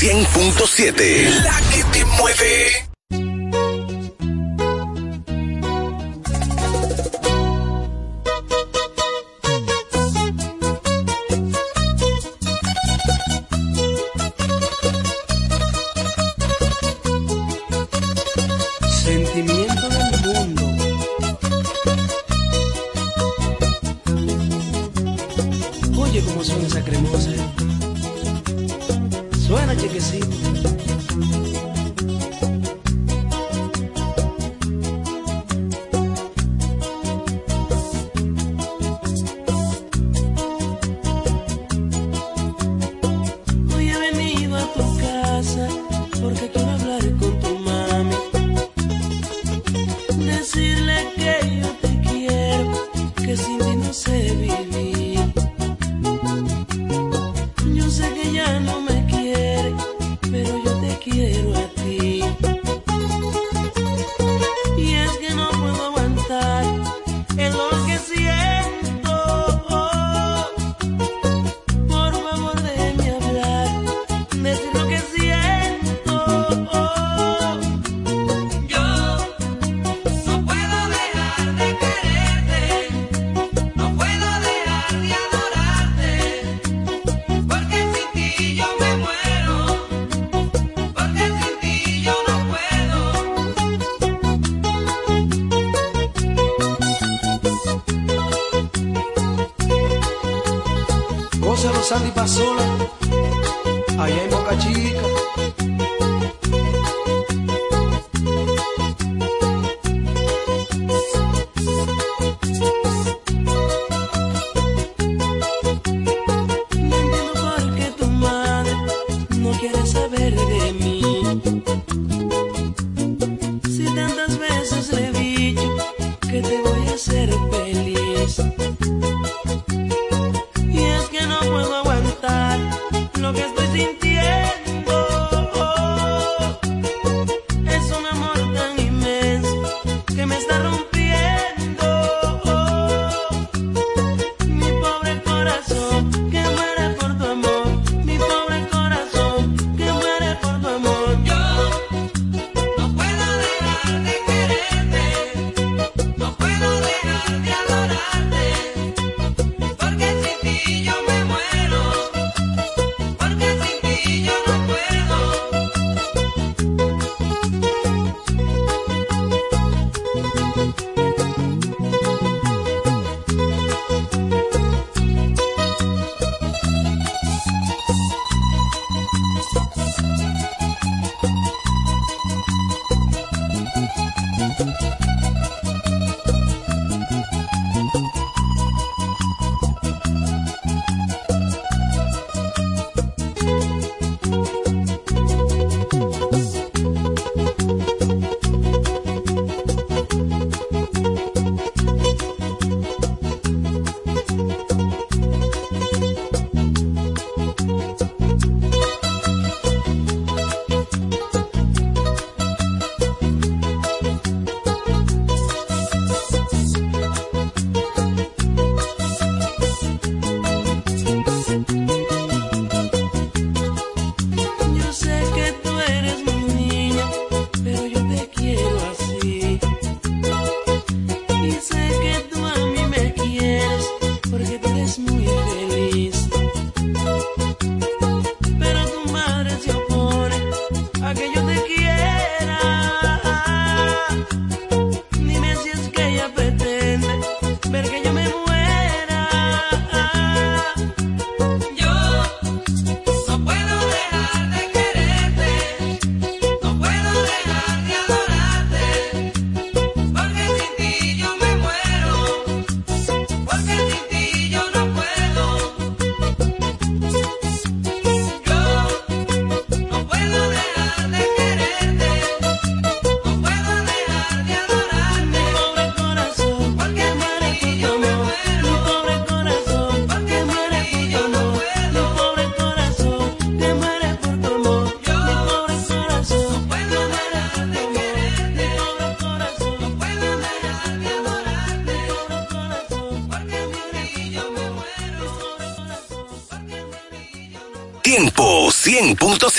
100.7. La que te mueve.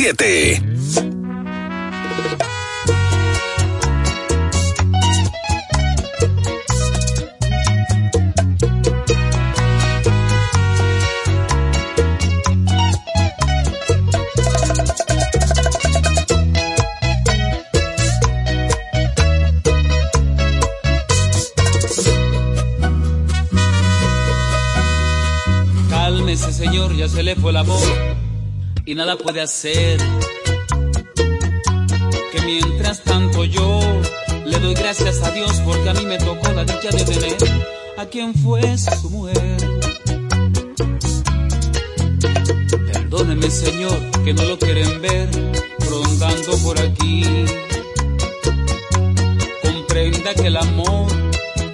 100.7. ya se le fue el amor y nada puede hacer. Que mientras tanto yo le doy gracias a Dios porque a mí me tocó la dicha de tener a quien fue su mujer. Perdóneme Señor que no lo quieren ver rondando por aquí. Comprenda que el amor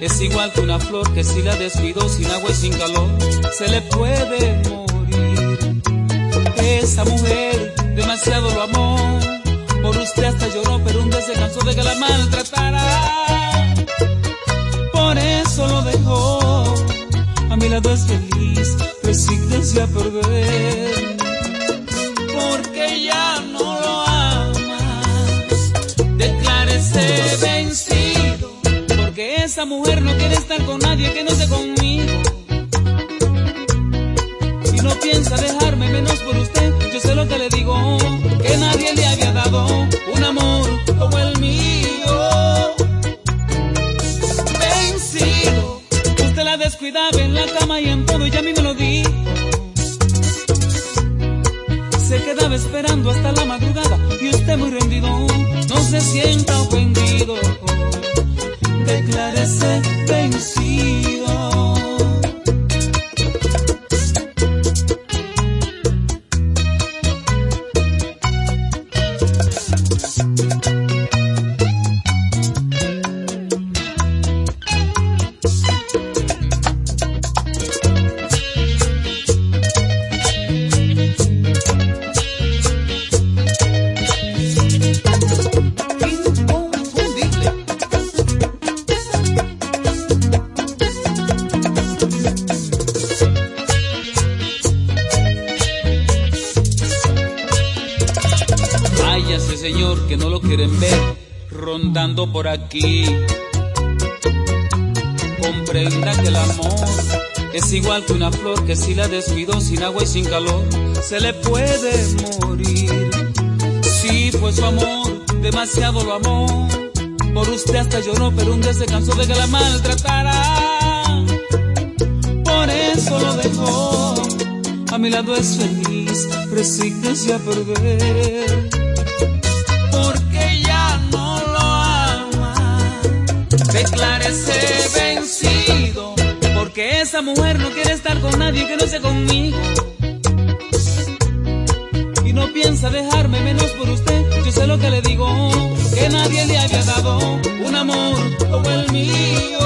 es igual que una flor que si la descuido sin agua y sin calor se le puede morir esa mujer demasiado lo amó. Por usted hasta lloró, pero un día se cansó de que la maltratara. Por eso lo dejó. A mi lado es feliz, resígnese a perder. Porque ya no lo amas. Declárese vencido. Porque esa mujer no quiere estar con nadie que no esté conmigo. Piensa dejarme menos por usted sé lo que le digo, que nadie le había dado un amor como el mío. Vencido, usted la descuidaba en la cama y en todo y a mí me lo dijo. Se quedaba esperando hasta la madrugada y usted muy rendido, no se sienta ofendido. Declárese vencido. Sin calor, se le puede morir. Si fue su amor, demasiado lo amó. Por usted hasta lloró, pero un día se cansó de que la maltratara. Por eso lo dejó. A mi lado es feliz, resígnese a perder. declárese vencido, porque esa mujer no quiere estar con nadie que no sea conmigo. Piensa dejarme menos por usted, yo sé lo que le digo, que nadie le había dado un amor como el mío.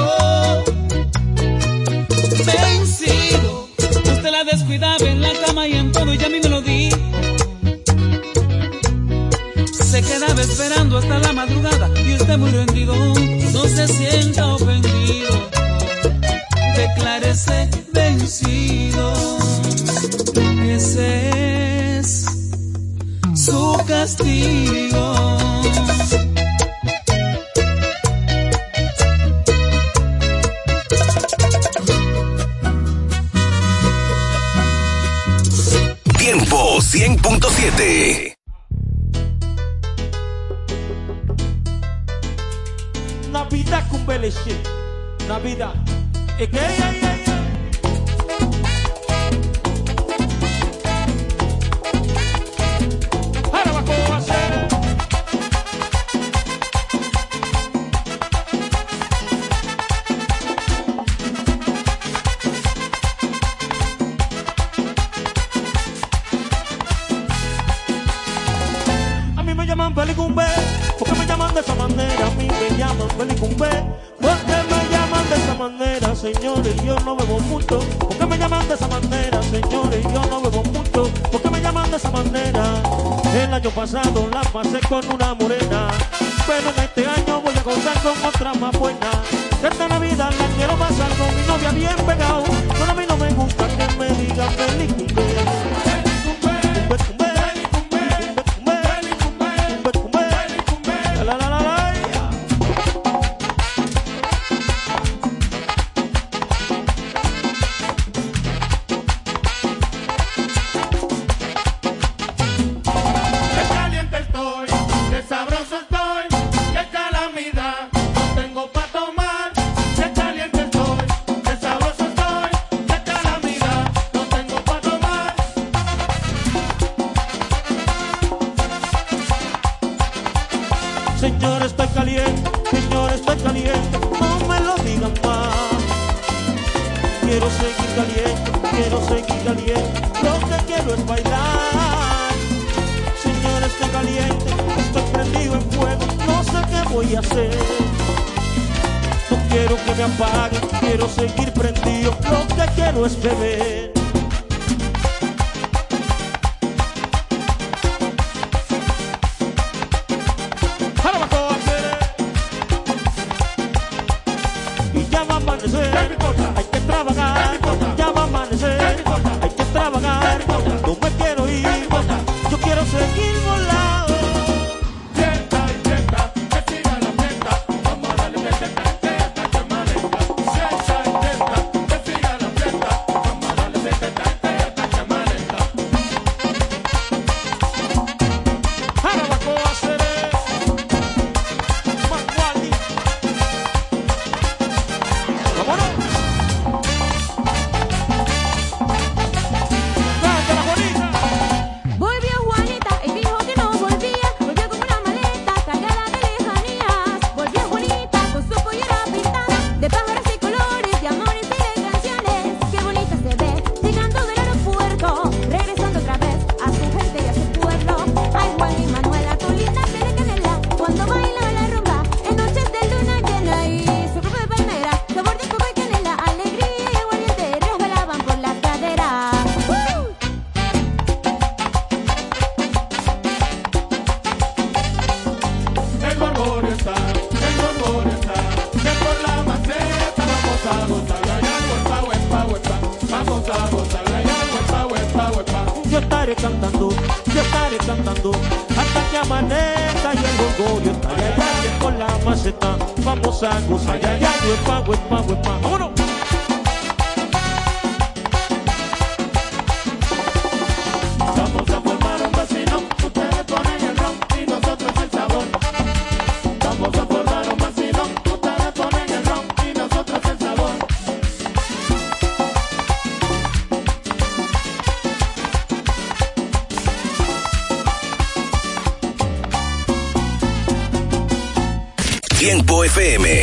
FM.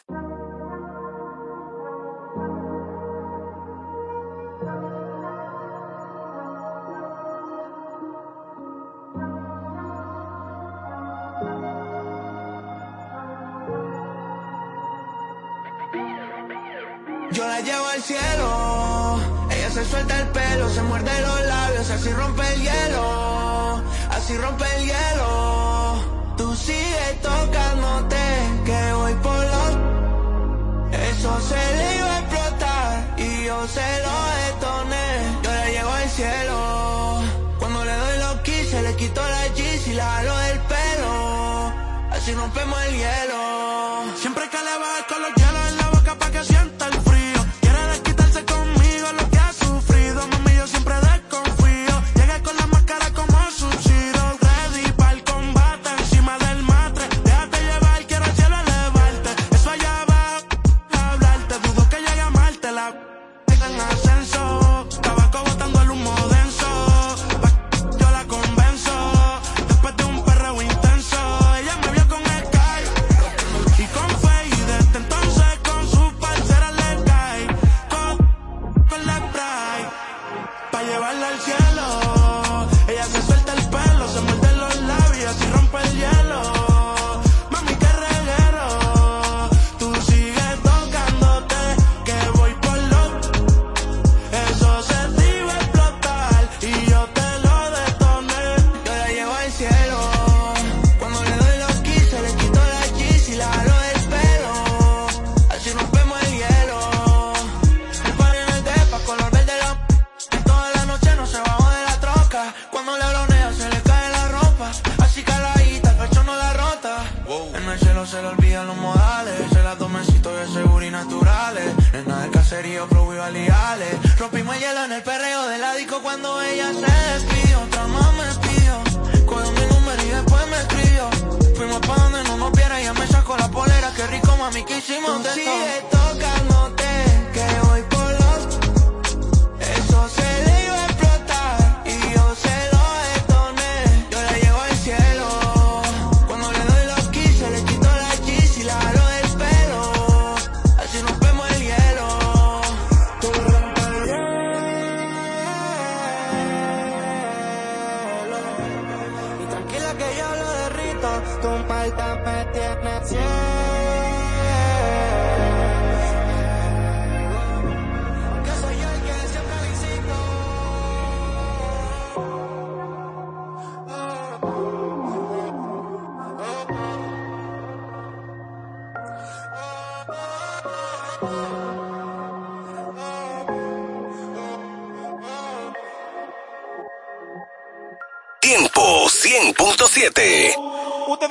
caserío, flow y Rompimos el hielo en el perreo del disco Cuando ella se despidió. Otra más me pidió Cogió mi número y después me escribió. Fuimos pa' donde no nos viera Ella me sacó la polera. Qué rico mami que hicimos de todo. Sigue tocándote Que voy por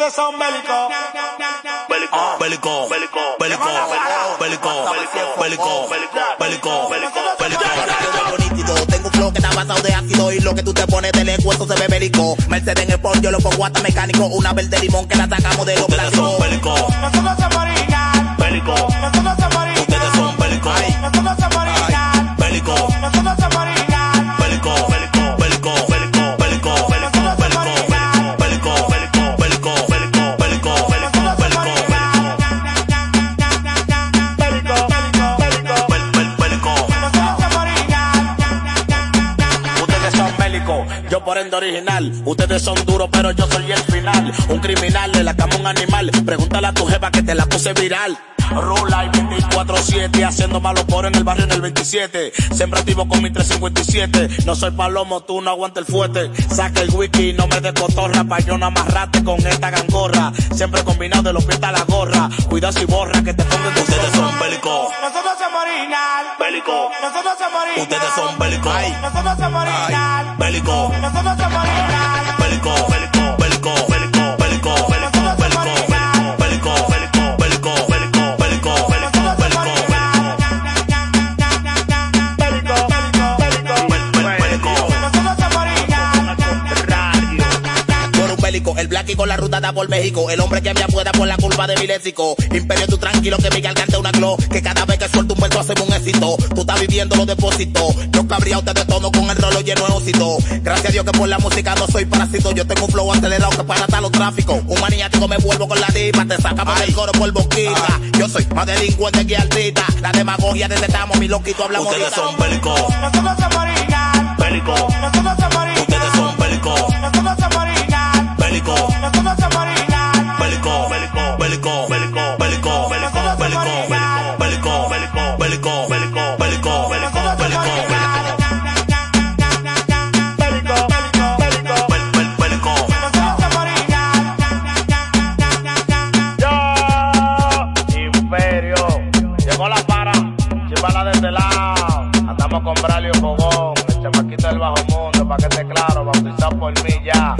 Ustedes son bélicos. Bélico, bélico, bélico, bélico, bélico, bélico, bélico, bélico. Tengo un flow que está basado de ácido y lo que tú te pones de lengua eso se ve bélico. Mercedes en el yo lo pongo hasta mecánico. Una verde limón que la sacamos de los Ustedes son brazos. bélico, Nosotros somos original. bélico, Nosotros somos original. ustedes son bélico, Nosotros somos original. bélico, Nosotros somos original. Ende original. Ustedes son duros, pero yo soy el final. Un criminal de la cama un animal. Pregúntale a tu jefa que te la puse viral. Rula y 24-7, haciendo malo por en el barrio en el 27. Siempre activo con mi 357. No soy palomo, tú no aguanta el fuerte. Saca el wiki, no me descotorra. Pa' yo no amarrate con esta gangorra. Siempre combinado de los pies a la gorra. Cuida si borra que te pongan que ustedes son bélicos. Nosotros somos original. Bélico. Nosotros somos original. Ustedes son bélicos. Nosotros somos original. Nosotros somos original. Bélico. El black y con la ruta da por México. El hombre que me apuesta por la curva de mi léxico. Imperio, tú tranquilo que mi garganta una glow. Que cada vez que suelto un verso hacemos un éxito. Tú estás viviendo los depósitos. Yo cabría usted de todo con el rolo lleno de ósito. Gracias a Dios que por la música no soy parásito. Yo tengo un flow acelerado que para tal los tráficos. Un maniático me vuelvo con la diva. Te sacamos el coro por boquita. Yo soy más delincuente que altita. La demagogia detestamos, mi loquito hablamos Ustedes son bélicos. Nosotros somos. Ustedes son bélicos. Bélico, bélico, bélico, bélico, este el bajo mundo, pa' que esté claro, bautizado por mí ya.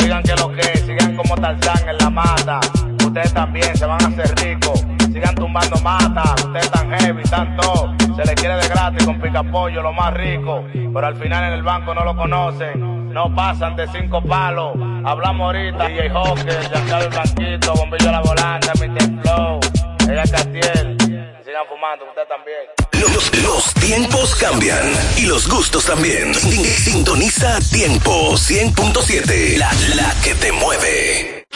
Oigan que lo que, sigan como Tarzán en la mata. Ustedes también se van a hacer ricos. Sigan tumbando mata, ustedes tan heavy, tan todo. Se les quiere de gratis con pica pollo, lo más rico. Pero al final en el banco no lo conocen. No pasan de cinco palos. Hablamos ahorita. DJ Hawker, Giancarlo Blanquito, Bombillo La Volante, Mr. Flow, ella Castiel. Sigan fumando, ustedes también. Los, tiempos cambian y los gustos también. Sin- Sintoniza Tiempo 100.7, la, la que te mueve.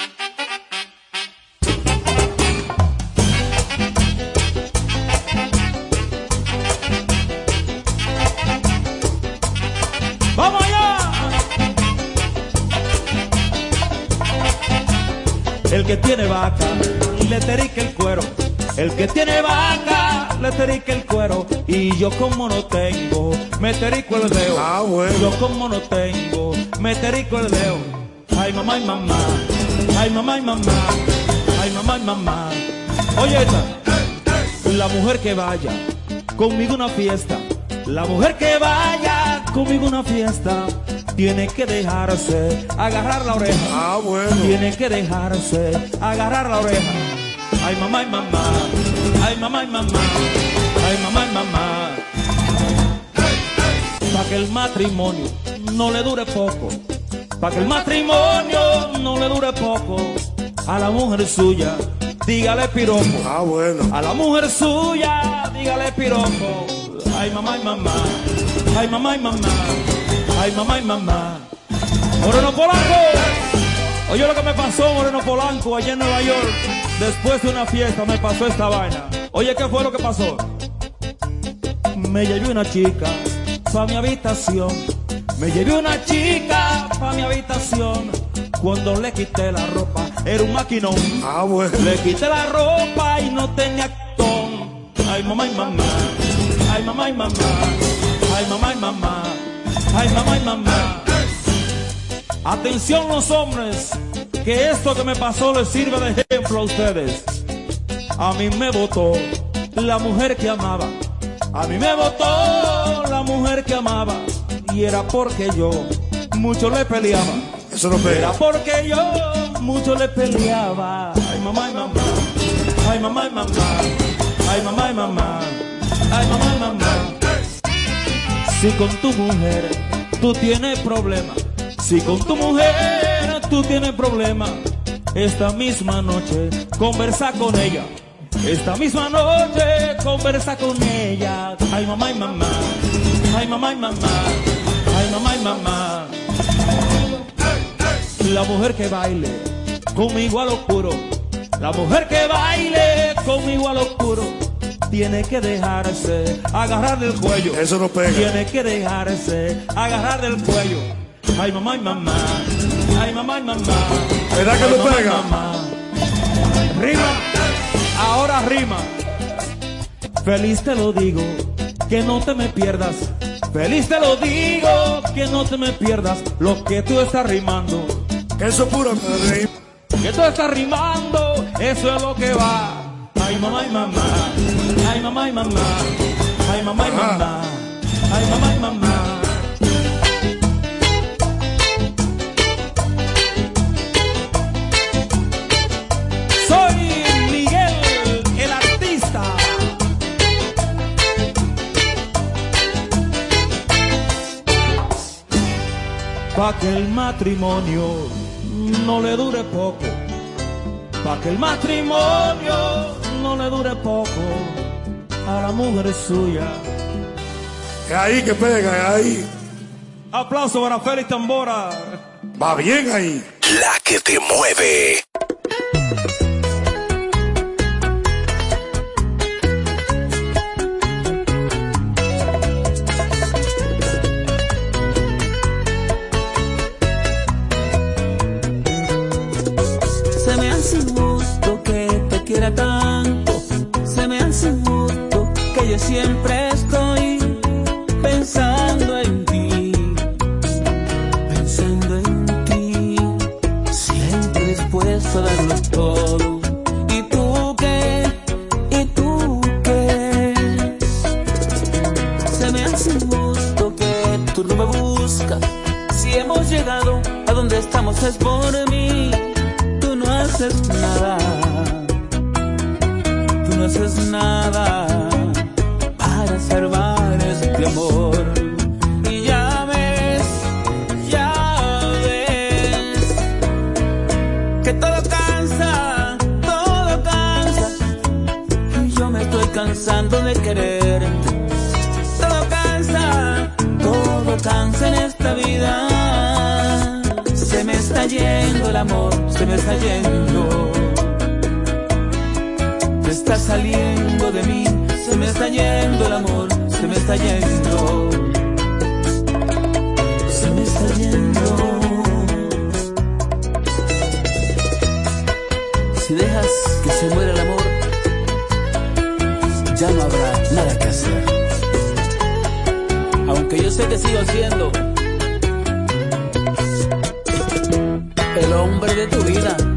¡Vamos allá! El que tiene vaca, le terique el cuero. El que tiene vaca, le terique el cuero. Y yo como no tengo, me terico el dedo. Ah, bueno. Yo como no tengo, me terico el dedo. Ay, mamá y mamá. Ay, mamá y mamá. Ay, mamá y mamá. Oye, esta. La mujer que vaya conmigo una fiesta. La mujer que vaya conmigo una fiesta. Tiene que dejarse agarrar la oreja. Ah, bueno. Tiene que dejarse agarrar la oreja. Ay, mamá y mamá. Ay, mamá y mamá. Ay, mamá y mamá. Para que el matrimonio no le dure poco. Para que el matrimonio no le dure poco. A la mujer suya, dígale piropo. Ah, bueno. A la mujer suya, dígale piropo. Ay, mamá y mamá. Ay, mamá y mamá. Ay, mamá y mamá. Moreno Polanco. Oye lo que me pasó, Moreno Polanco, allá en Nueva York. Después de una fiesta me pasó esta vaina. Oye, ¿qué fue lo que pasó? Me llevé una chica pa' mi habitación. Me llevé una chica pa' mi habitación. Cuando le quité la ropa, era un maquinón. Ah, bueno. Le quité la ropa y no tenía actón. Ay, mamá y mamá. Ay, mamá y mamá. Ay, mamá y mamá. Ay, mamá y mamá. Atención los hombres, que esto que me pasó les sirve de ejemplo a ustedes. A mí me votó la mujer que amaba. A mí me votó la mujer que amaba. Y era porque yo mucho le peleaba. Eso no Era pega. porque yo mucho le peleaba. Ay, mamá y mamá. Ay, mamá y mamá. Ay, mamá y mamá. Ay, mamá y mamá. Si con tu mujer tú tienes problema. Si con tu mujer tú tienes problema. Esta misma noche conversa con ella. Esta misma noche conversa con ella. Ay, mamá y mamá. Ay, mamá y mamá. Ay, mamá y mamá. La mujer que baile conmigo al oscuro. La mujer que baile conmigo al oscuro. Tiene que dejarse agarrar del cuello. Eso no pega. Tiene que dejarse agarrar del cuello. Ay, mamá y mamá. Ay, mamá y mamá. ¿Verdad que Ay, y pega? mamá. Rima. Ahora rima. Feliz te lo digo, que no te me pierdas. Feliz te lo digo, que no te me pierdas. Lo que tú estás rimando, Que eso es puro rey. que tú estás rimando, eso es lo que va. Ay, mamá y mamá. Ay, mamá y mamá. Ay, mamá y Ajá. mamá. Ay, mamá y mamá. Pa' que el matrimonio no le dure poco. Pa' que el matrimonio no le dure poco a la mujer suya. Es ahí que pega, es ahí. Aplauso para Félix Tambora. Va bien ahí. La que te mueve. Siempre estoy pensando en ti. Pensando en ti. Siempre dispuesto a darlo todo. ¿Y tú qué? ¿Y tú qué? Se me hace injusto que tú no me buscas. Si hemos llegado a donde estamos es por mí. Tú no haces nada. Tú no haces nada para salvar este amor. Y ya ves, ya ves que todo cansa, todo cansa. Y yo me estoy cansando de quererte. Todo cansa, todo cansa en esta vida. Se me está yendo el amor, se me está yendo. Se está saliendo me está yendo el amor, se me está yendo. Se me está yendo. Si dejas que se muera el amor, ya no habrá nada que hacer. Aunque yo sé que sigo siendo el hombre de tu vida.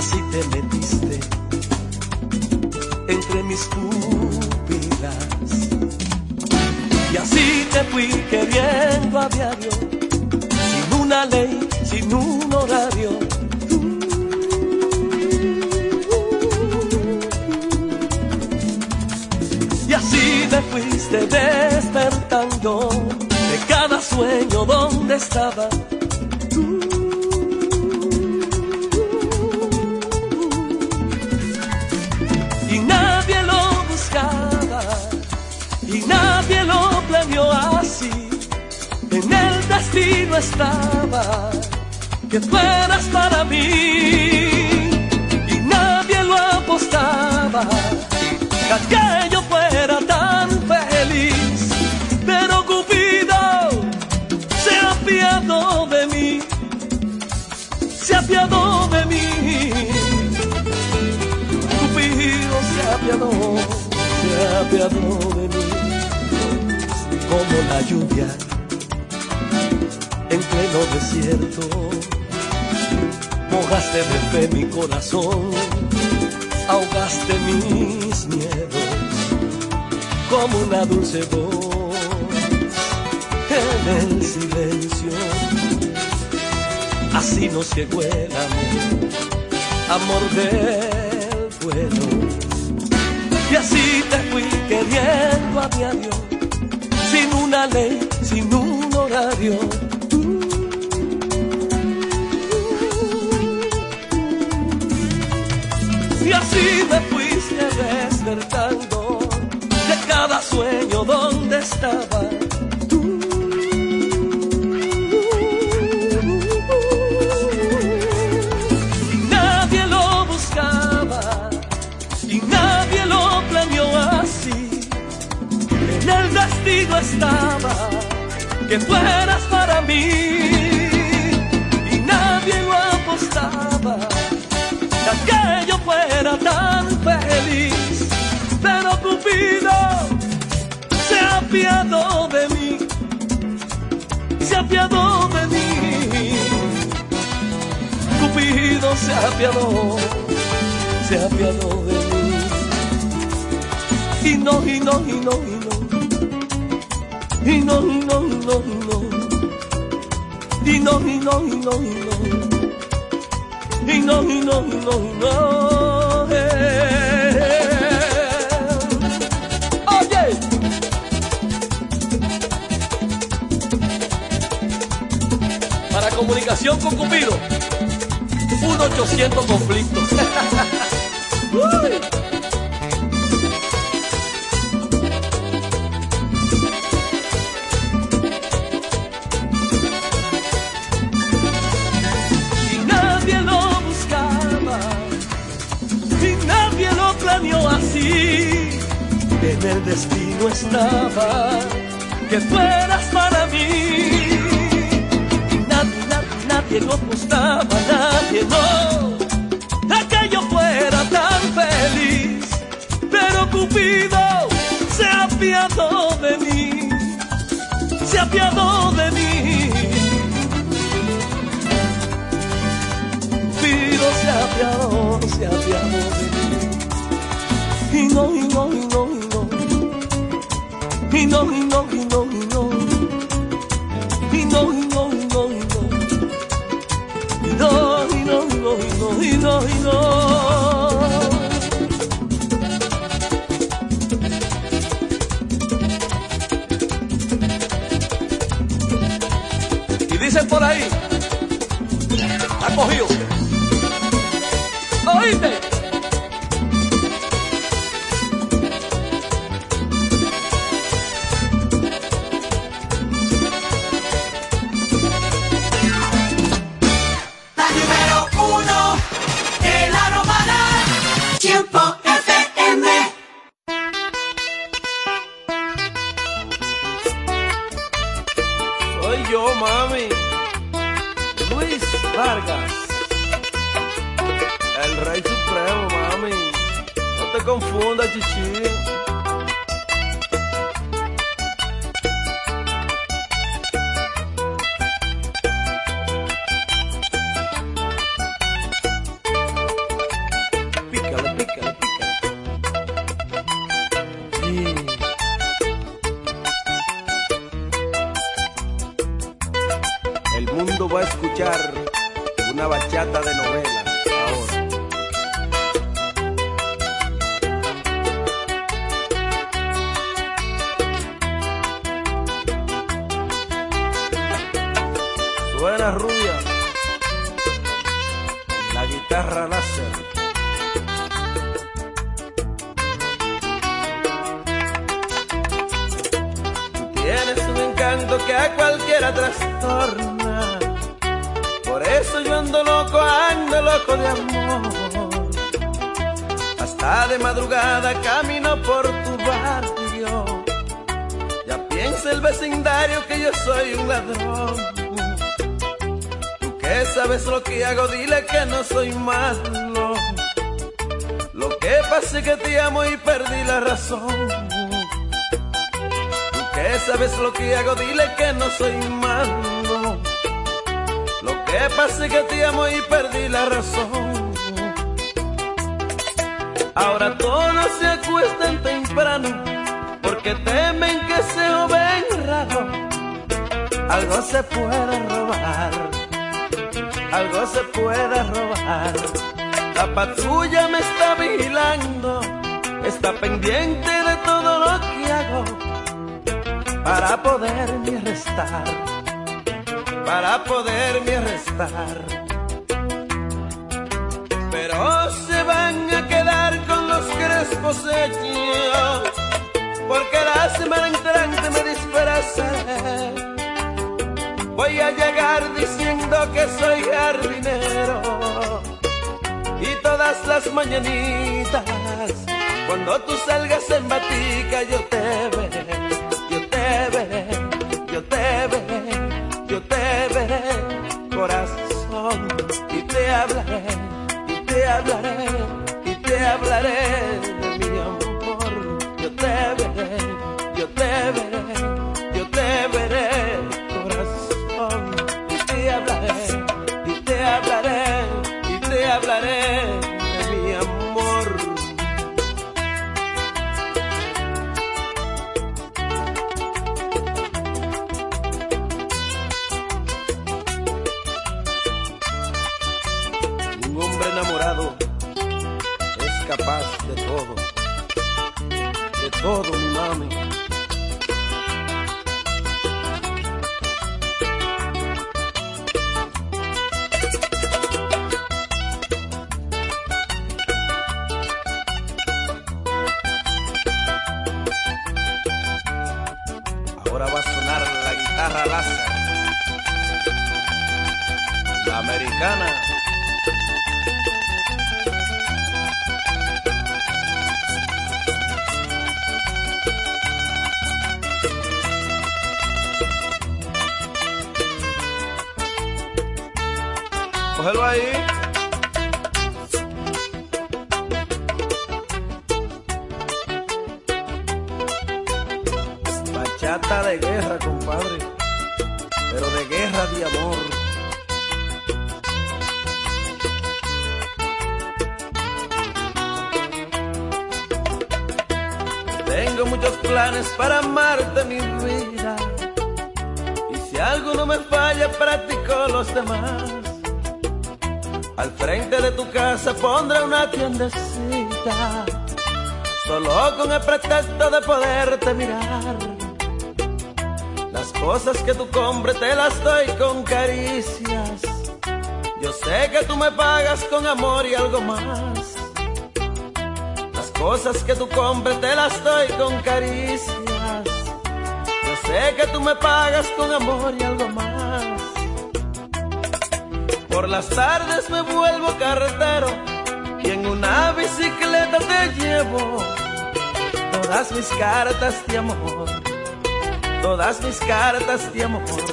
Así te metiste entre mis pupilas y así te fui queriendo a diario sin una ley, sin un horario. Y así me fuiste despertando de cada sueño donde estaba. Destino estaba que fueras para mí y nadie lo apostaba que aquello fuera tan feliz. Pero Cupido se apiadó de mí, se apiadó de mí. Cupido se apiadó, se apiadó de mí como la lluvia pleno desierto. Mojaste de fe mi corazón, ahogaste mis miedos como una dulce voz en el silencio. Así nos llegó el amor, amor del vuelo. Y así te fui queriendo a diario, sin una ley, sin un horario. Así me fuiste despertando de cada sueño donde estaba. tú. Y nadie lo buscaba y nadie lo planeó así. En el destino estaba que fueras para mí apiadó de mí, se apiadó de mí. Cupido se apiadó, se apiadó de mí. Y no, y no, y no, y no. Y no, y no, y no, y no. Y no, y no, y no, y no. Y no, y no, y no, y no. Comunicación con Cupido. un 800 conflictos. Y nadie lo buscaba, y nadie lo planeó así. En el destino estaba que fueras para mí. Nadie, lo apostaba, nadie no. Que yo fuera tan feliz, pero Cupido se apiadó de mí, se apiadó de mí. Cupido se apiadó, se apiadó de mí. Y no, y no, y no, y no. Y no, y no, y no, y dicen por ahí, sabes lo que hago, dile que no soy malo. Lo que pasa es que te amo y perdí la razón. Tú que sabes lo que hago, dile que no soy malo. Lo que pasa es que te amo y perdí la razón. Ahora todos se acuestan temprano porque temen que se joven raro. Algo se puede robar, algo se puede robar. La patrulla me está vigilando, está pendiente de todo lo que hago para poderme arrestar, para poderme arrestar. Pero se van a quedar con los crespos hechos, porque la semana entrante me disfrazaré. Voy a llegar diciendo que soy jardinero. Y todas las mañanitas cuando tú salgas en batica yo te veré, yo te veré, yo te veré, yo te veré, corazón, y te hablaré, y te hablaré, y te hablaré de mi amor. Yo te veré, yo te veré, algo no me falla, practico los demás. Al frente de tu casa pondré una tiendecita, solo con el pretexto de poderte mirar. Las cosas que tú compres te las doy con caricias. Yo sé que tú me pagas con amor y algo más. Las cosas que tú compres te las doy con caricias. Sé que tú me pagas con amor y algo más. Por las tardes me vuelvo carretero y en una bicicleta te llevo todas mis cartas de amor, todas mis cartas de amor.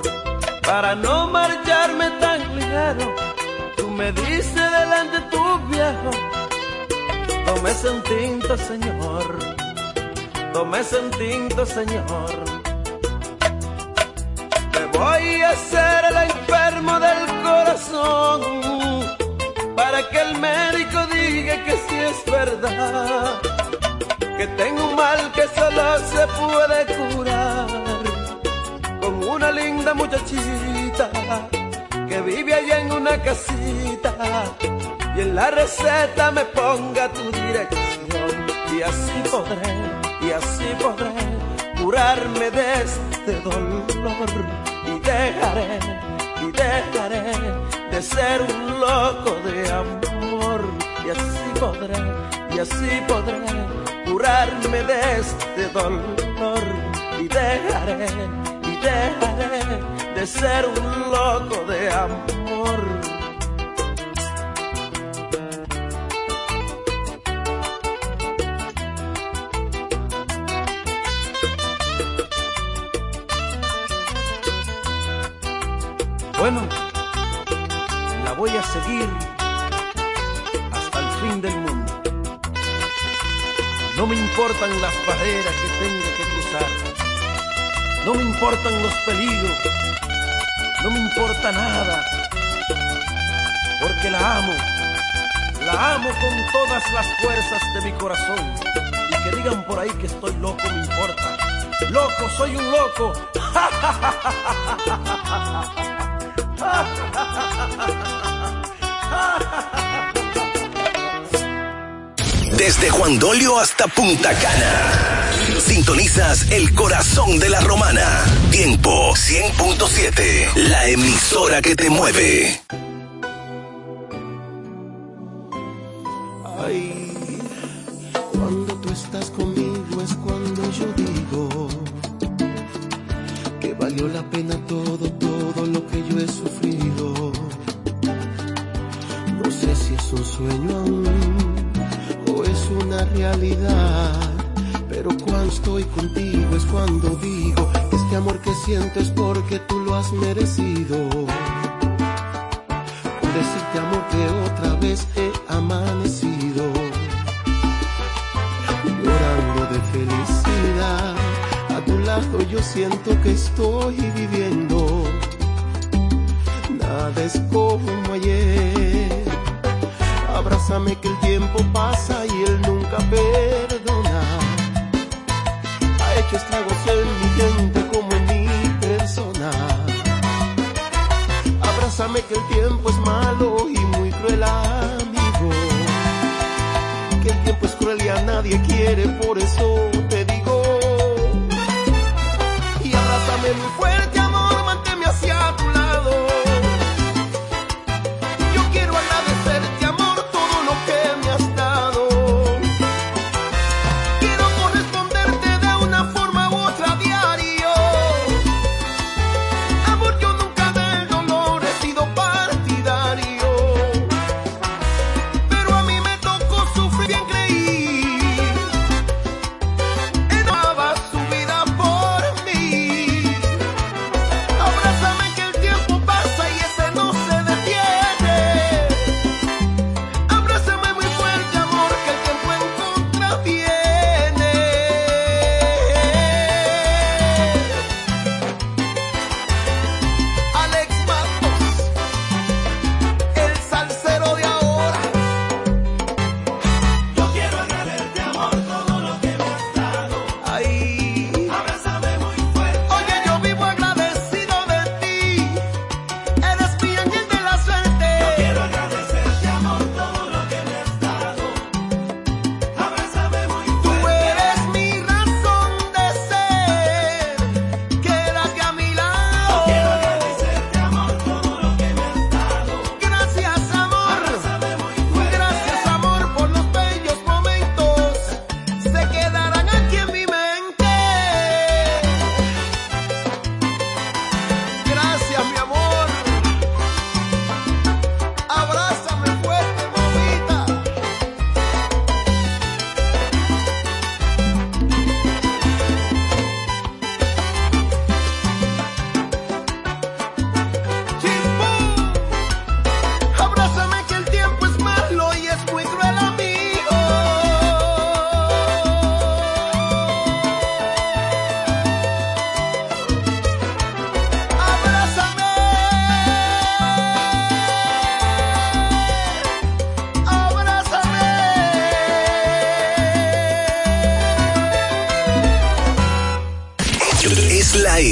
Para no marcharme tan ligero, tú me dices delante tu viejo, tómese un tinto, señor, tómese un tinto, señor. Voy a hacer el enfermo del corazón para que el médico diga que sí es verdad, que tengo un mal que solo se puede curar con una linda muchachita que vive allá en una casita y en la receta me ponga tu dirección. Y así podré, y así podré curarme de este dolor dejaré, y dejaré de ser un loco de amor y así podré, y así podré curarme de este dolor y dejaré, y dejaré de ser un loco de amor. Voy a seguir hasta el fin del mundo. No me importan las barreras que tenga que cruzar. No me importan los peligros. No me importa nada. Porque la amo. La amo con todas las fuerzas de mi corazón. Y que digan por ahí que estoy loco, me importa. Loco, soy un loco. Desde Juan Dolio hasta Punta Cana. Sintonizas el corazón de la romana. Tiempo 100.7. La emisora que te mueve. Ay, cuando tú estás conmigo es cuando yo digo que valió la pena todo, todo lo que yo he sufrido. Es un sueño aún o es una realidad, pero cuando estoy contigo es cuando digo este amor que siento es porque tú lo has merecido. Por decirte amor que otra vez he amanecido llorando de felicidad. A tu lado yo siento que estoy viviendo. Abrázame que el tiempo pasa y él nunca perdona. Ha hecho estragos en mi gente como en mi persona. Abrázame que el tiempo es malo y muy cruel amigo. Que el tiempo es cruel y a nadie quiere, por eso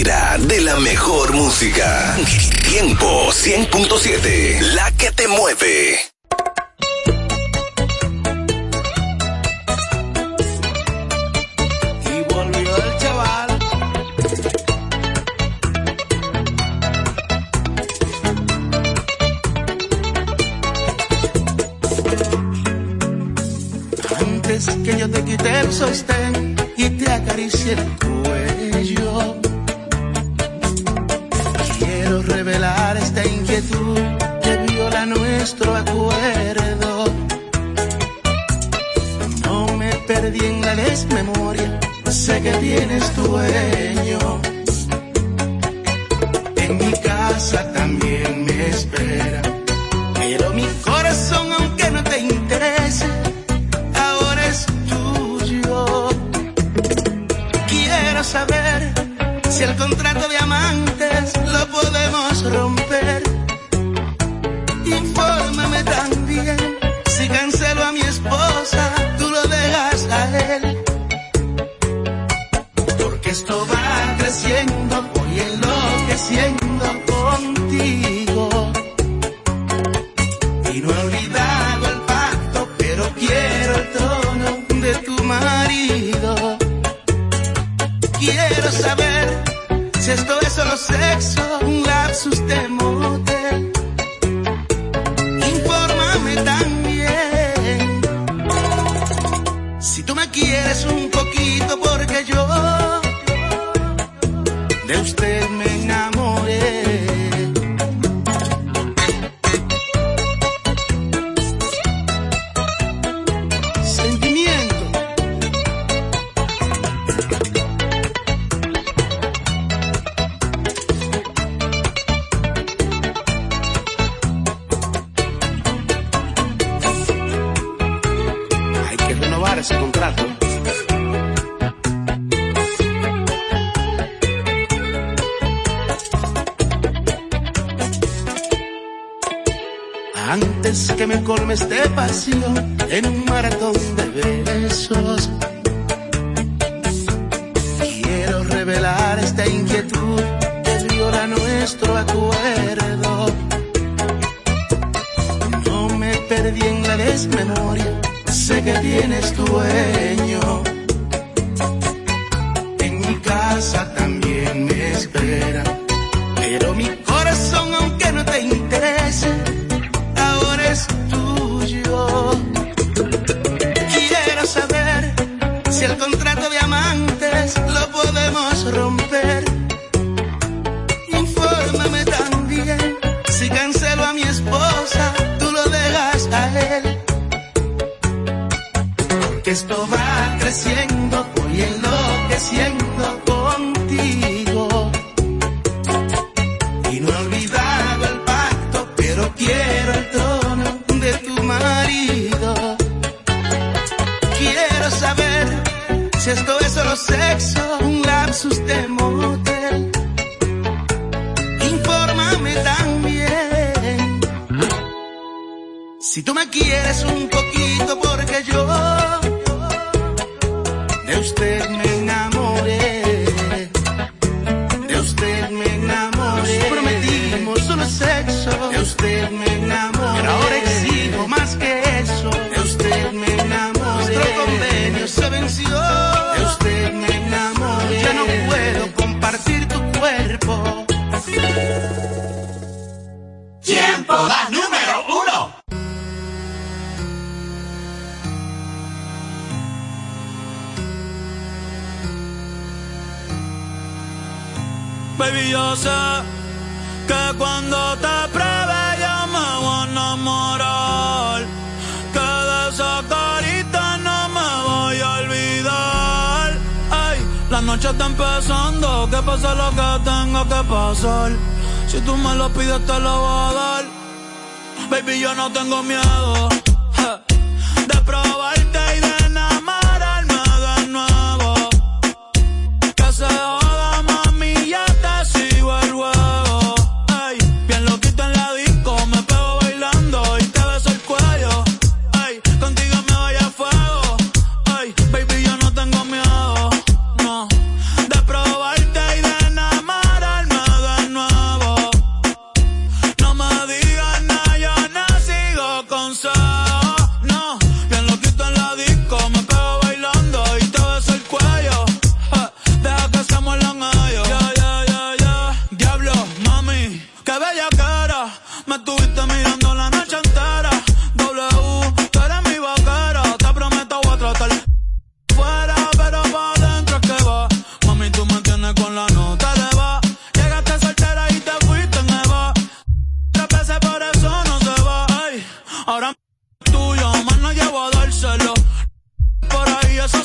de la mejor música. Tiempo 100.7, la que te mueve. Y volvió el chaval. Antes que yo te quite el sostén y te acaricié que tienes dueño.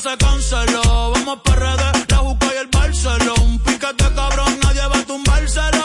se canceló. Vamos para redes, la juca y el Barcelona. Un piquete cabrón, nadie va a tumbárselo.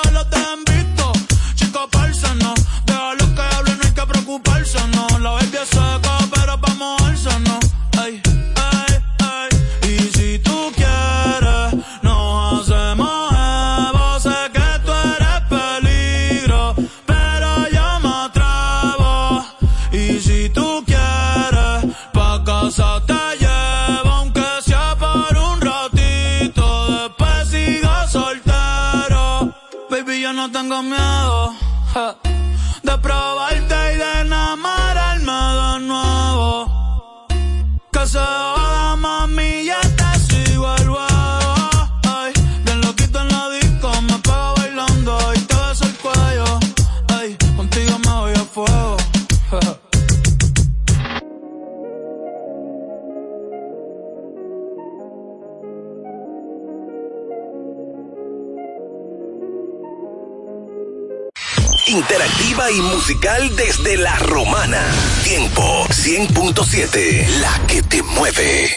100.7. La que te mueve.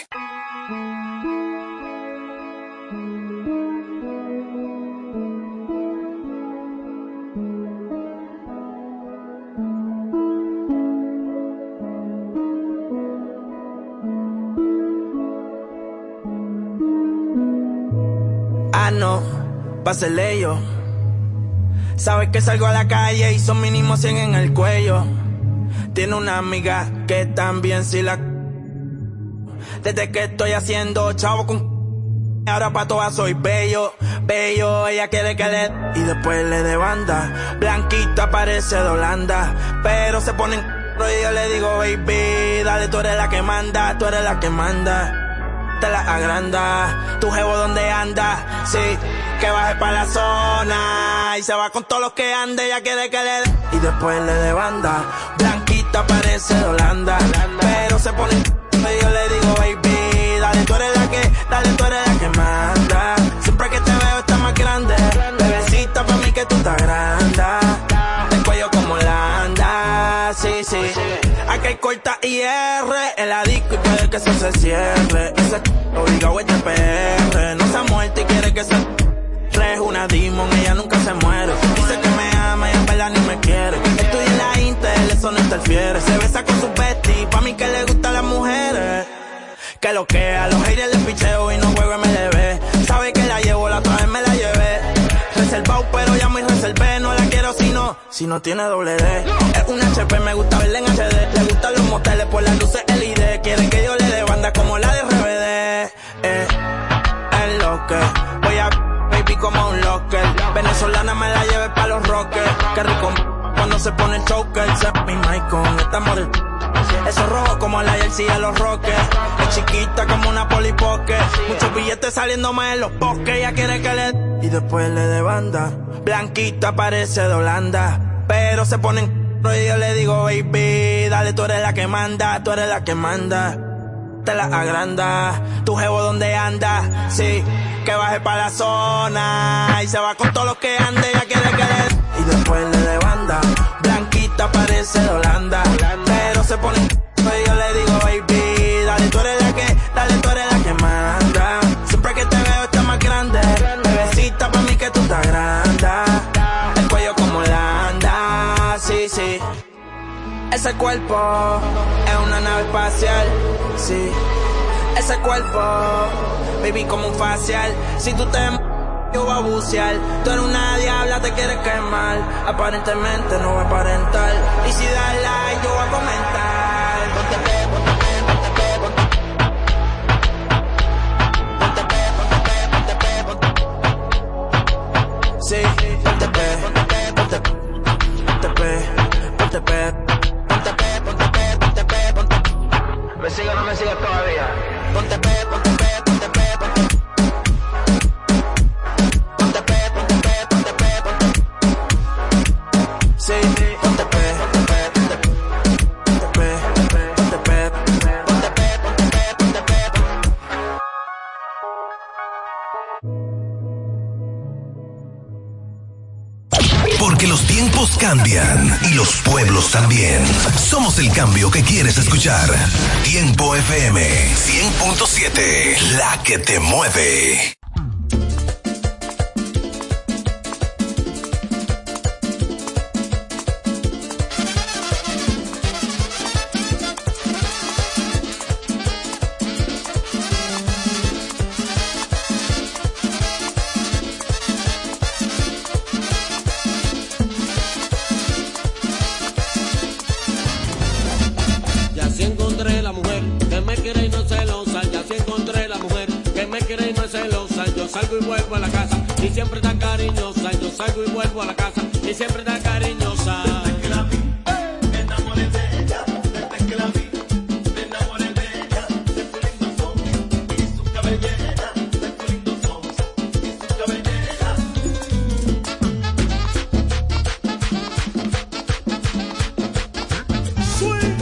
Ah, no, pásele yo. Sabes que salgo a la calle y son mínimo 100 en el cuello. Tiene una amiga que también si la... Desde que estoy haciendo chavo con... Ahora pa' todas soy bello, bello, ella quiere que le... Y después le de banda, blanquita parece de Holanda, pero se ponen... Y yo le digo, baby, dale, tú eres la que manda, tú eres la que manda te la agranda. Tu jevo donde anda, sí, que baje pa' la zona. Y se va con todos los que ande, ella quiere que le. Y después le de banda. Blanquita parece de Holanda. Pero se pone y yo le digo, baby, dale, tú eres la que, dale, tú eres la que manda. Siempre que te veo está más grande. Bebecita pa' mí que tú estás grande. El cuello como Holanda, sí, sí. Aquí hay corta IR en la disco y puede que eso se cierre. Ese obligado este PR. No se ha muerto y quiere que se. Es una demon, ella nunca se muere. Eso no interfiere. Se besa con su bestie, pa' mí que le gustan las mujeres. Que lo que a los haters le picheo y no juego MLB. Sabe que la llevo, la otra vez me la llevé. Reservado, pero ya muy reservé. No la quiero si no, si no tiene doble D. Es un HP, me gusta verla en HD. Le gustan los moteles por las luces LED. Quiere que yo le dé banda como la de RBD. Eh, es lo que voy a baby como un locker. Venezolana me la lleve pa' los rockers. Qué rico cuando se pone el choker. Con esta model. Eso rojo como la jersey a los rockers. Es chiquita como una polipoque. Muchos billetes saliendo más en los bosques. Ella quiere que le. Y después le de banda. Blanquita parece de Holanda. Pero se ponen. Y yo le digo, baby, dale, tú eres la que manda, tú eres la que manda. Te la agranda. Tu jevo donde anda. Sí, que baje pa' la zona. Y se va con todos los que ande. Ella quiere que le. Y después le de banda. Blanquita parece de Holanda. Pero se pone. Y yo le digo, baby, dale, tú eres la que, dale, tú eres la que manda. Siempre que te veo está más grande. Bebecita pa' mí que tú estás grande. El cuello como Holanda. Sí, sí. Ese cuerpo es una nave espacial, sí. Ese cuerpo, baby, como un facial. Si tú te yo voy a bucear. Tú eres una diabla, te quieres quemar. Aparentemente no va a aparentar. Y si das like, yo voy a comentar. Ponte pe, ponte pe, ponte pe, ponte Ponte pe, ponte pe, ponte pe, ponte Sí, ponte pe, ponte pe, ponte Ponte pe, ponte pe Ponte pe, ponte pe, ponte pe, ponte ¿Me sigo o no me sigo todavía? Ponte pe, ponte pe, ponte pe, ponte Ponte cambian y los pueblos también. Somos el cambio que quieres escuchar. Tiempo FM 100.7, la que te mueve. sweet.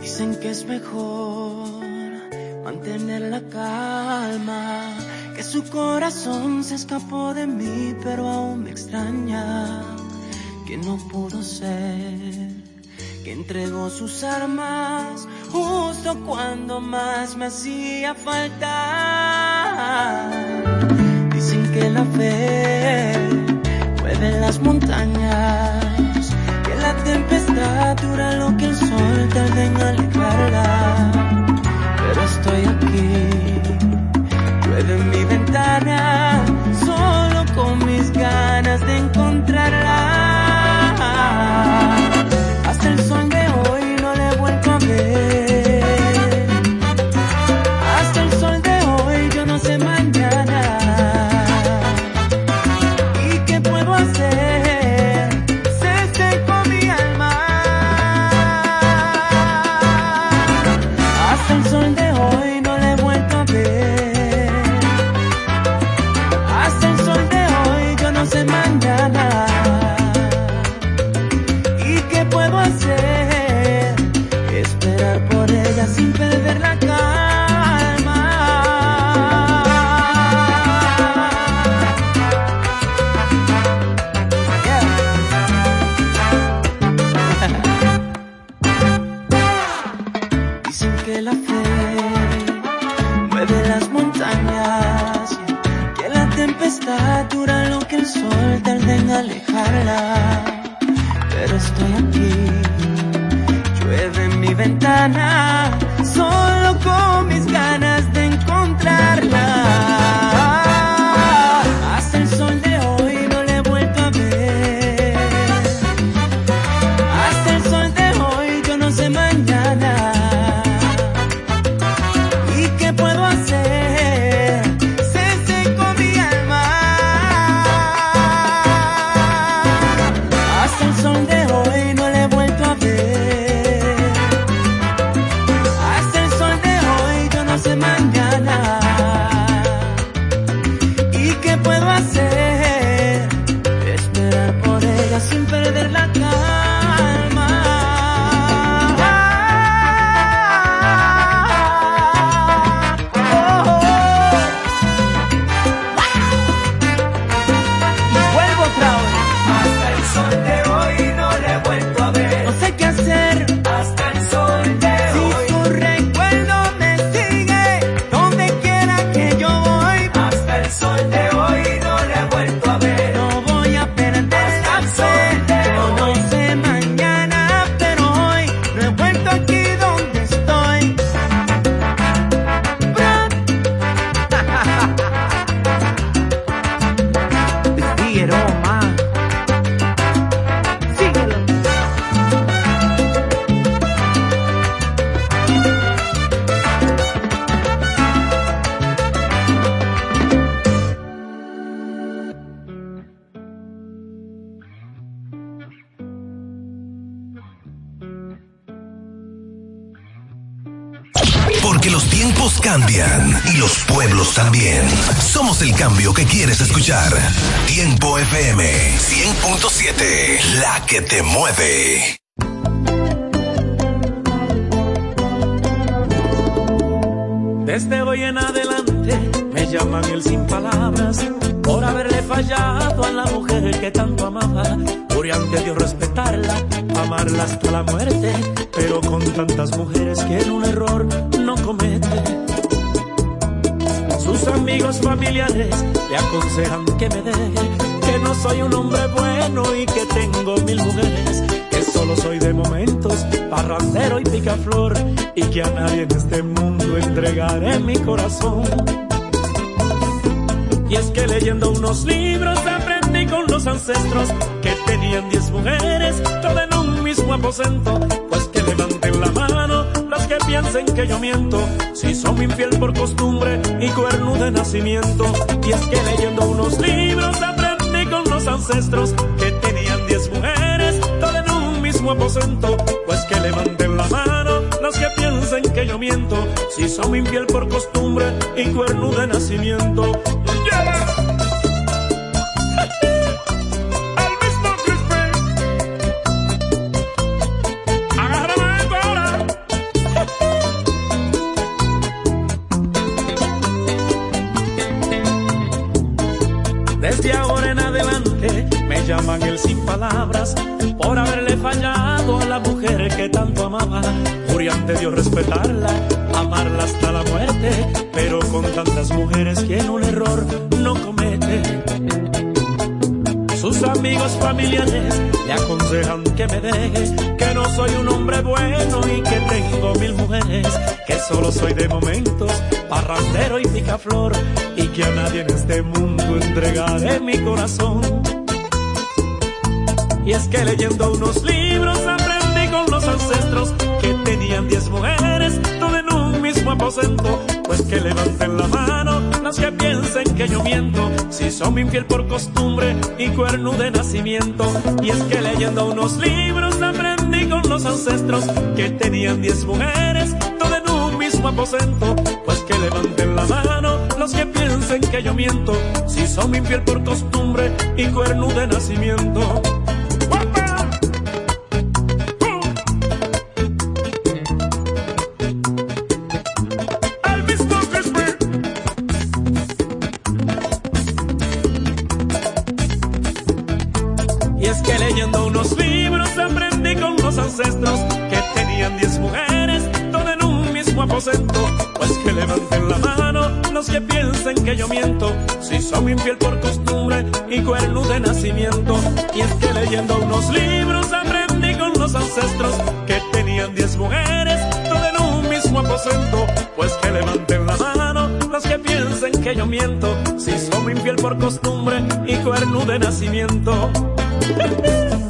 Dicen que es mejor mantener la calma, que su corazón se escapó entregó sus armas justo cuando más me hacía falta. Dicen que la fe mueve las montañas, que la tempestad dura lo que el sol tarda en alegrarla. Pero estoy aquí, llueve en mi ventana, solo con mis ganas de encontrar. El cambio que quieres escuchar. Tiempo FM 100.7, la que te mueve. Desde hoy en adelante me llaman el sin palabras por haberle fallado a la mujer que tanto amaba. Juré ante Dios respetarla, amarla hasta la muerte, pero con tantas mujeres que en un error no comete. Sus amigos familiares le aconsejan que me deje, que no soy un hombre bueno y que tengo mil mujeres, que solo soy de momentos, parrandero y picaflor, y que a nadie en este mundo entregaré mi corazón. Y es que leyendo unos libros aprendí con los ancestros que tenían diez mujeres, todas en un mismo aposento, pues que levanten la mano piensen que yo miento, si son infiel por costumbre y cuerno de nacimiento. Y es que leyendo unos libros aprendí con los ancestros que tenían diez mujeres, todas en un mismo aposento, pues que levanten la mano los que piensen que yo miento, si son infiel por costumbre y cuerno de nacimiento. Desde llaman el sin palabras por haberle fallado a la mujer que tanto amaba. Juré ante Dios respetarla, amarla hasta la muerte, pero con tantas mujeres que en un error no comete. Sus amigos familiares le aconsejan que me deje, que no soy un hombre bueno y que tengo mil mujeres, que solo soy de momentos, parrandero y picaflor, y que a nadie en este mundo entregaré mi corazón. Y es que leyendo unos libros aprendí con los ancestros que tenían diez mujeres, todo en un mismo aposento, pues que levanten la mano los que piensen que yo miento, si son infiel por costumbre y cuerno de nacimiento. Y es que leyendo unos libros aprendí con los ancestros que tenían diez mujeres, todo en un mismo aposento, pues que levanten la mano los que piensen que yo miento, si son infiel por costumbre y cuerno de nacimiento. Y es que leyendo unos libros aprendí con los ancestros que tenían diez mujeres, todo en un mismo aposento. Pues que levanten la mano los que piensen que yo miento, si son infiel por costumbre y cuerno de nacimiento.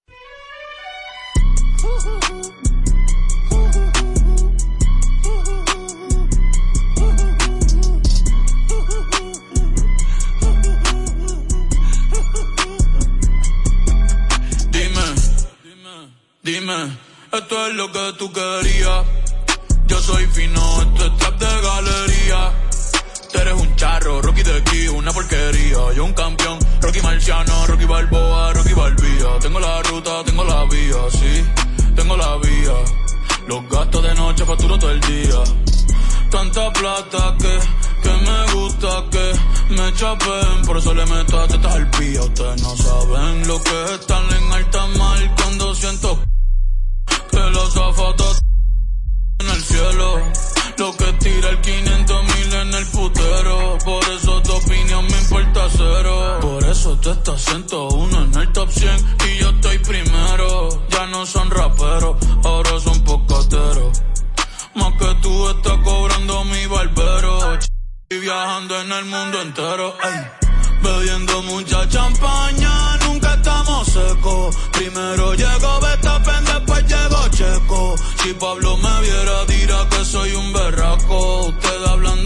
Mundo entero. Bebiendo mucha champaña, nunca estamos secos. Primero llegó Betapen, después llegó Checo. Si Pablo me viera, dirá que soy un berraco. Ustedes hablan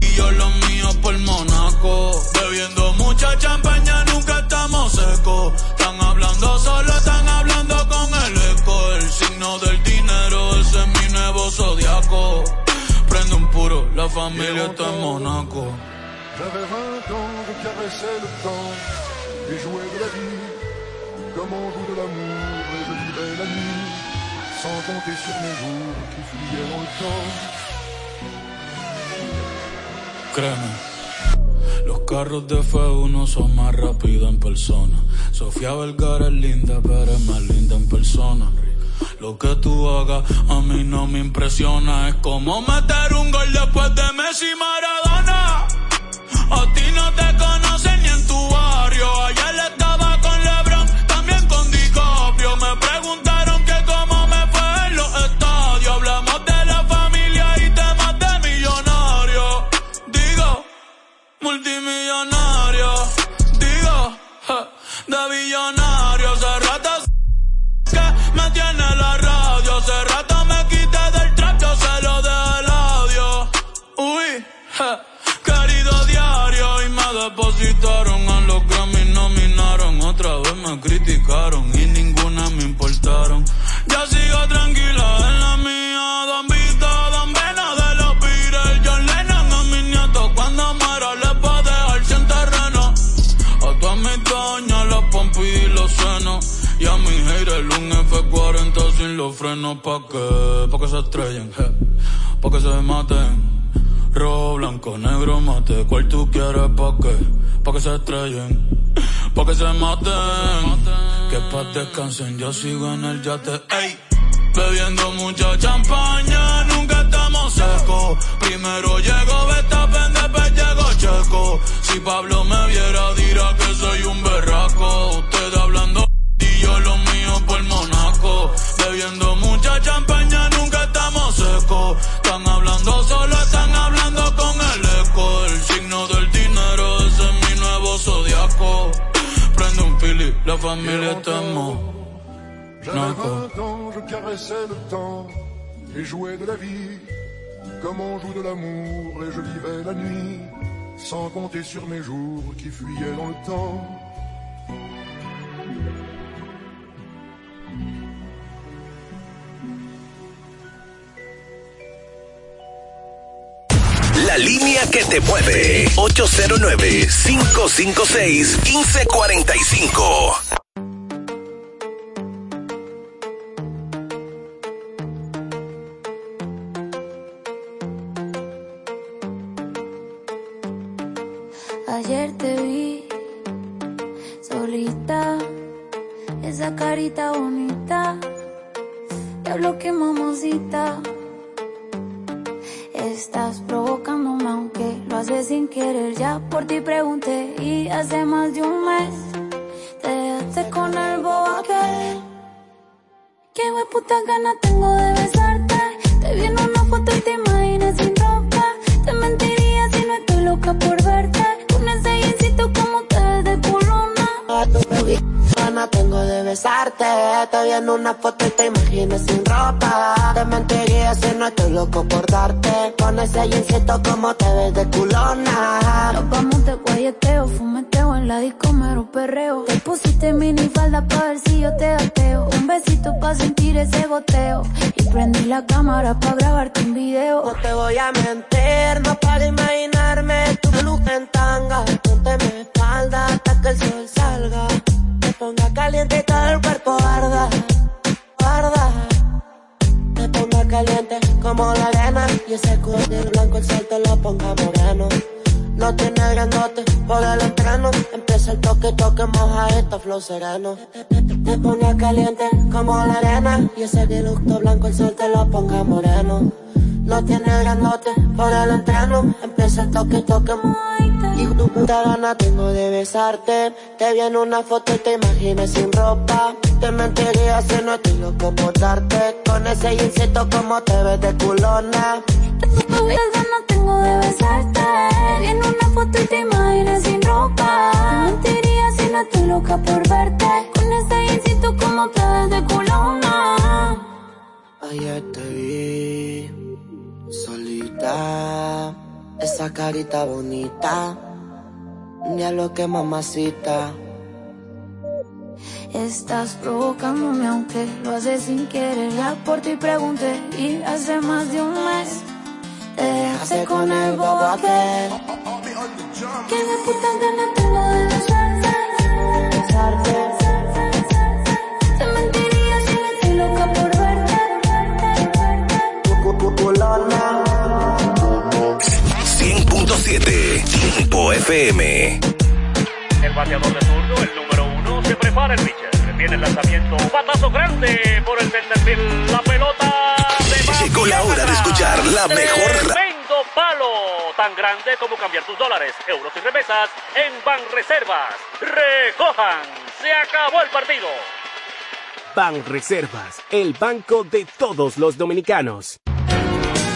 y yo los míos por Monaco. Bebiendo mucha champaña, nunca estamos secos. Están hablando solo, están hablando con el eco. El signo del dinero, ese es mi nuevo zodiaco. Prende un puro, la familia está en Monaco. J'avais 20 ans, je caressais le temps et jouais de la vie comme on joue de l'amour et je vivais la nuit sans compter sur mes jours qui fuyaient dans le temps. Créeme, los carros de F1 son más rápidos en persona. Sofía Vergara es linda, pero es más linda en persona. Lo que tú hagas a mí no me impresiona. Es como meter un gol después de Messi Maradona. A ti no te criticaron y ninguna me importaron. Ya sigo tranquila en la mía. Don Vito, Don Vena de los Beatles. John Lennon a mis nietos. Cuando muera les va a dejar sin terreno. A todas mis doñas, los pompis y los senos. Y a mi haters un F40 sin los frenos. ¿Pa' qué? Pa' que se estrellen, je. Pa' que se maten. Rojo, blanco, negro, mate. ¿Cuál tú quieres? ¿Pa' qué? Pa' que se estrellen. Pa' que se maten. Que pa' descansen, yo sigo en el yate. Ey. Bebiendo mucha champaña, nunca estamos secos. Primero llegó Betapen, después llegó Checo. Si Pablo me viera, dirá que soy un berraco. La. J'avais 20 ans, je caressais le temps et jouais de la vie comme on joue de l'amour et je vivais la nuit sans compter sur mes jours qui fuyaient dans le temps. La línea que te mueve. 809-556-1545. Te vi en una foto y te imaginas sin ropa. Te mentiría si no estoy loco por darte. Con ese jeansito como te ves de culona. Tantas ganas tengo de besarte. Viene una foto y te imaginas sin ropa. Te mentiría si no estoy loca por verte. Con ese instinto como te ves de culona. Ayer te vi solita, esa carita bonita, ya lo que mamacita. Estás provocándome aunque lo haces sin querer. Ya por ti pregunté y hace más de un mes te dejaste con el bobo aquel. Que de puta ganas tengo de besarte. besarte. Te mentiría si no estoy loca por verte. 100.7 Tiempo FM. El bateador de zurdo, el número uno, se prepara el pitcher. Viene el lanzamiento, batazo grande por el centerfield, la pelota de Llegó la hora de escuchar la mejor palo, tan grande como cambiar tus dólares, euros y remesas en Banreservas. Recojan, se acabó el partido. Ban Reservas, el banco de todos los dominicanos.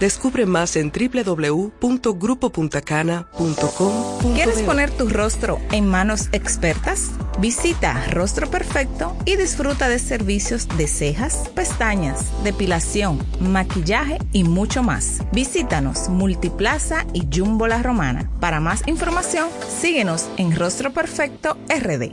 Descubre más en www.grupopuntacana.com. ¿Quieres poner tu rostro en manos expertas? Visita Rostro Perfecto y disfruta de servicios de cejas, pestañas, depilación, maquillaje y mucho más. Visítanos Multiplaza y Jumbo La Romana. Para más información, síguenos en Rostro Perfecto RD.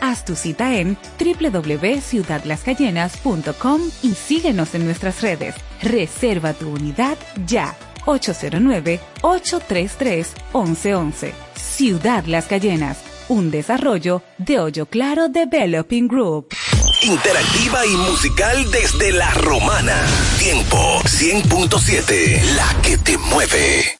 Haz tu cita en www.ciudadlascayenas.com y síguenos en nuestras redes. Reserva tu unidad ya. 809-833-1111. Ciudad Las Cayenas, un desarrollo de Hoyo Claro Developing Group. Interactiva y musical desde La Romana. Tiempo 100.7, la que te mueve.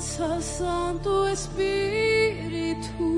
Santo Espíritu.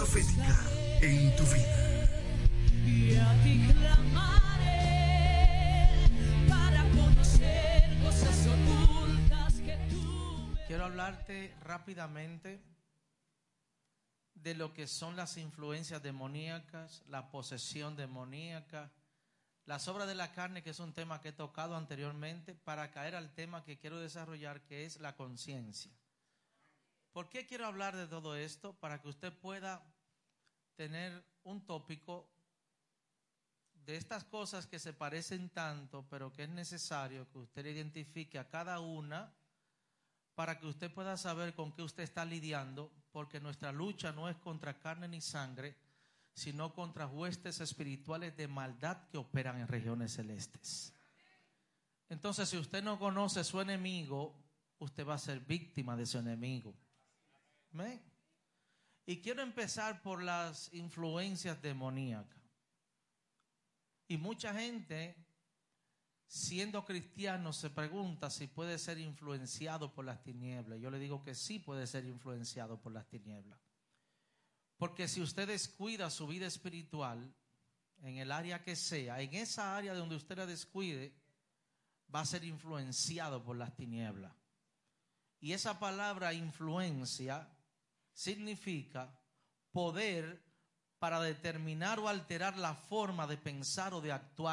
Profética en tu vida. Y a ti clamaré para conocer cosas ocultas que tú Quiero hablarte rápidamente de lo que son las influencias demoníacas, la posesión demoníaca, las obras de la carne, que es un tema que he tocado anteriormente, para caer al tema que quiero desarrollar, que es la conciencia. ¿Por qué quiero hablar de todo esto? Para que usted pueda tener un tópico de estas cosas que se parecen tanto, pero que es necesario que usted identifique a cada una para que usted pueda saber con qué usted está lidiando, porque nuestra lucha no es contra carne ni sangre, sino contra huestes espirituales de maldad que operan en regiones celestes. Entonces, si usted no conoce su enemigo, usted va a ser víctima de su enemigo. ¿Amén? Y quiero empezar por las influencias demoníacas. Y mucha gente, siendo cristiano, se pregunta si puede ser influenciado por las tinieblas. Yo le digo que sí puede ser influenciado por las tinieblas. Porque si usted descuida su vida espiritual, en el área que sea, en esa área donde usted la descuide, va a ser influenciado por las tinieblas. Y esa palabra influencia significa poder para determinar o alterar la forma de pensar o de actuar.